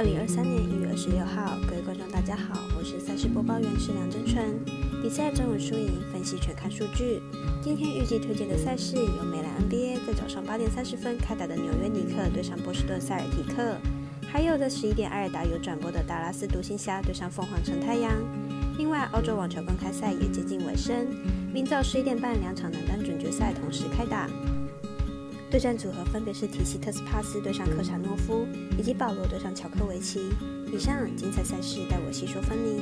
二零二三年一月二十六号，各位观众大家好，我是赛事播报员是梁真纯。比赛中文输赢分析全看数据。今天预计推荐的赛事有美兰 NBA 在早上八点三十分开打的纽约尼克对上波士顿塞尔提克，还有在十一点艾尔达有转播的达拉斯独行侠对上凤凰城太阳。另外，澳洲网球公开赛也接近尾声，明早十一点半两场男单准决赛同时开打。对战组合分别是提西特斯帕斯对上科查诺夫，以及保罗对上乔科维奇。以上精彩赛事，待我细说分明。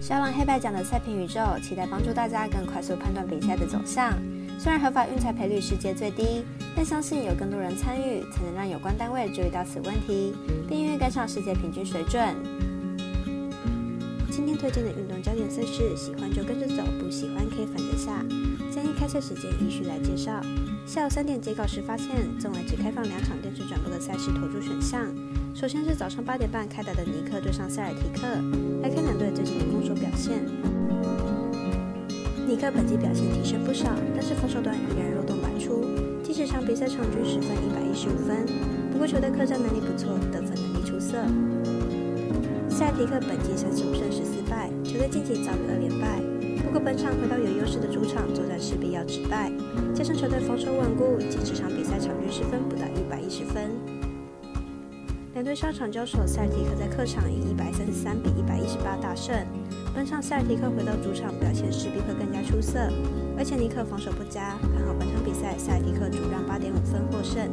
小朗黑白奖的赛评宇宙，期待帮助大家更快速判断比赛的走向。虽然合法运彩赔率世界最低，但相信有更多人参与，才能让有关单位注意到此问题，并愿意跟上世界平均水准。推荐的运动焦点赛事，喜欢就跟着走，不喜欢可以反着下。建议开赛时间依序来介绍。下午三点截稿时发现，纵委只开放两场电视转播的赛事投注选项。首先是早上八点半开打的尼克对上塞尔提克，来看两队最近的攻守表现。尼克本季表现提升不少，但是防守端依然漏洞百出，即使场比赛场均十分一百一十五分，不过球队客战能力不错，得分能力出色。塞尔提克本季三十五胜十四败，球队近期遭遇二连败。不过本场回到有优势的主场作战，势必要止败。加上球队防守稳固，以及这场比赛场均失分不到一百一十分。两队上场交手，塞尔提克在客场以一百三十三比一百一十八大胜。本场塞尔提克回到主场表现势必会更加出色，而且尼克防守不佳，看好本场比赛塞尔提克主让八点五分获胜。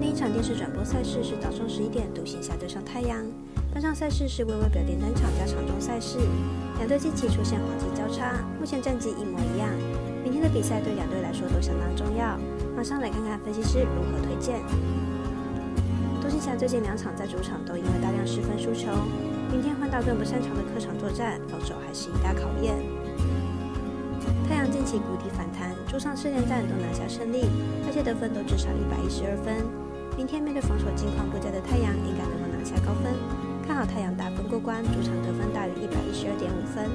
另一场电视转播赛事是早上十一点，独行侠对上太阳。本场赛事是微微表点单场加场中赛事，两队近期出现黄金交叉，目前战绩一模一样。明天的比赛对两队来说都相当重要，马上来看看分析师如何推荐。独行侠最近两场在主场都因为大量失分输球，明天换到更不擅长的客场作战，防守还是一大考验。太阳近期谷底反弹，主场四连战都拿下胜利，而且得分都至少一百一十二分。明天面对防守近况不佳的太阳，应该能。太阳打分过关，主场得分大于一百一十二点五分。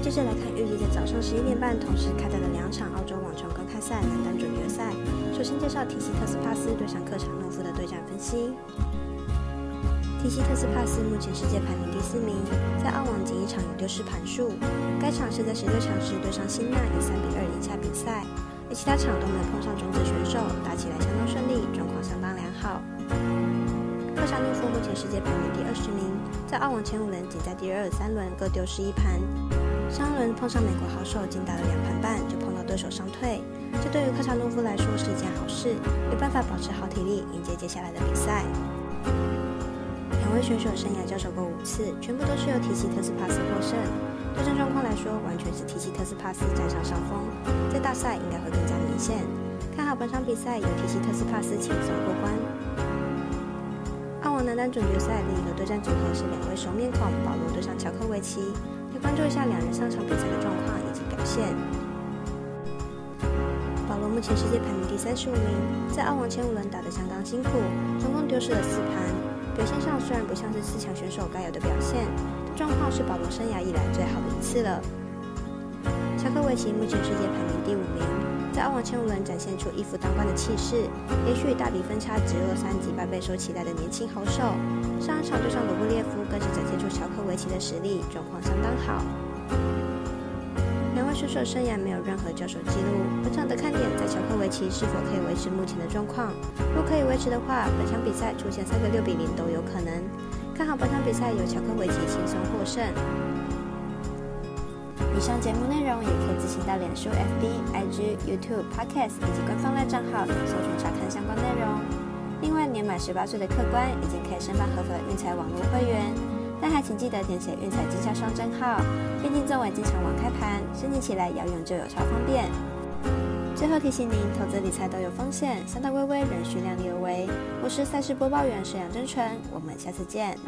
接着来看预计在早上十一点半同时开打的两场澳洲网球公开赛男单准决赛。首先介绍提西特斯帕斯对上客场诺夫的对战分析。提西特斯帕斯目前世界排名第四名，在澳网仅一场有丢失盘数。该场是在十六强时对上辛纳以三比二赢下比赛，而其他场都没有碰上种子选手，打起来相当顺利，状况相当良好。克查诺夫目前世界排名第二十名，在澳网前五轮仅在第二、三轮各丢失一盘。上轮碰上美国好手，仅打了两盘半就碰到对手伤退，这对于克查诺夫来说是一件好事，有办法保持好体力迎接接下来的比赛。两位选手生涯交手过五次，全部都是由提西特斯帕斯获胜。对战状况来说，完全是提西特斯帕斯占上上风，在大赛应该会更加明显。看好本场比赛由提西特斯帕斯轻松过关。单准决赛另一个对战组合是两位熟面孔，保罗对上乔科维奇。来关注一下两人上场比赛的状况以及表现。保罗目前世界排名第三十五名，在澳网前五轮打得相当辛苦，总共丢失了四盘。表现上虽然不像是四强选手该有的表现，但状况是保罗生涯以来最好的一次了。乔科维奇目前世界排名第五名。在澳网前五轮展现出一夫当关的气势，连续大比分差直落三级半备受期待的年轻好手。上一场对上罗布列夫更是展现出乔科维奇的实力，状况相当好。两位选手生涯没有任何交手记录，本场的看点在乔科维奇是否可以维持目前的状况。若可以维持的话，本场比赛出现三个六比零都有可能。看好本场比赛由乔科维奇轻松获胜。以上节目内容也可以自行到脸书、FB、IG、YouTube、Podcast 以及官方赖账号搜寻查看相关内容。另外，年满十八岁的客官已经可以申办合法的运彩网络会员，但还请记得填写运彩经销商证号。毕竟作为经常网开盘，申请起来要用就有超方便。最后提醒您，投资理财都有风险，三大微微仍需量力而为。我是赛事播报员沈阳真纯，我们下次见。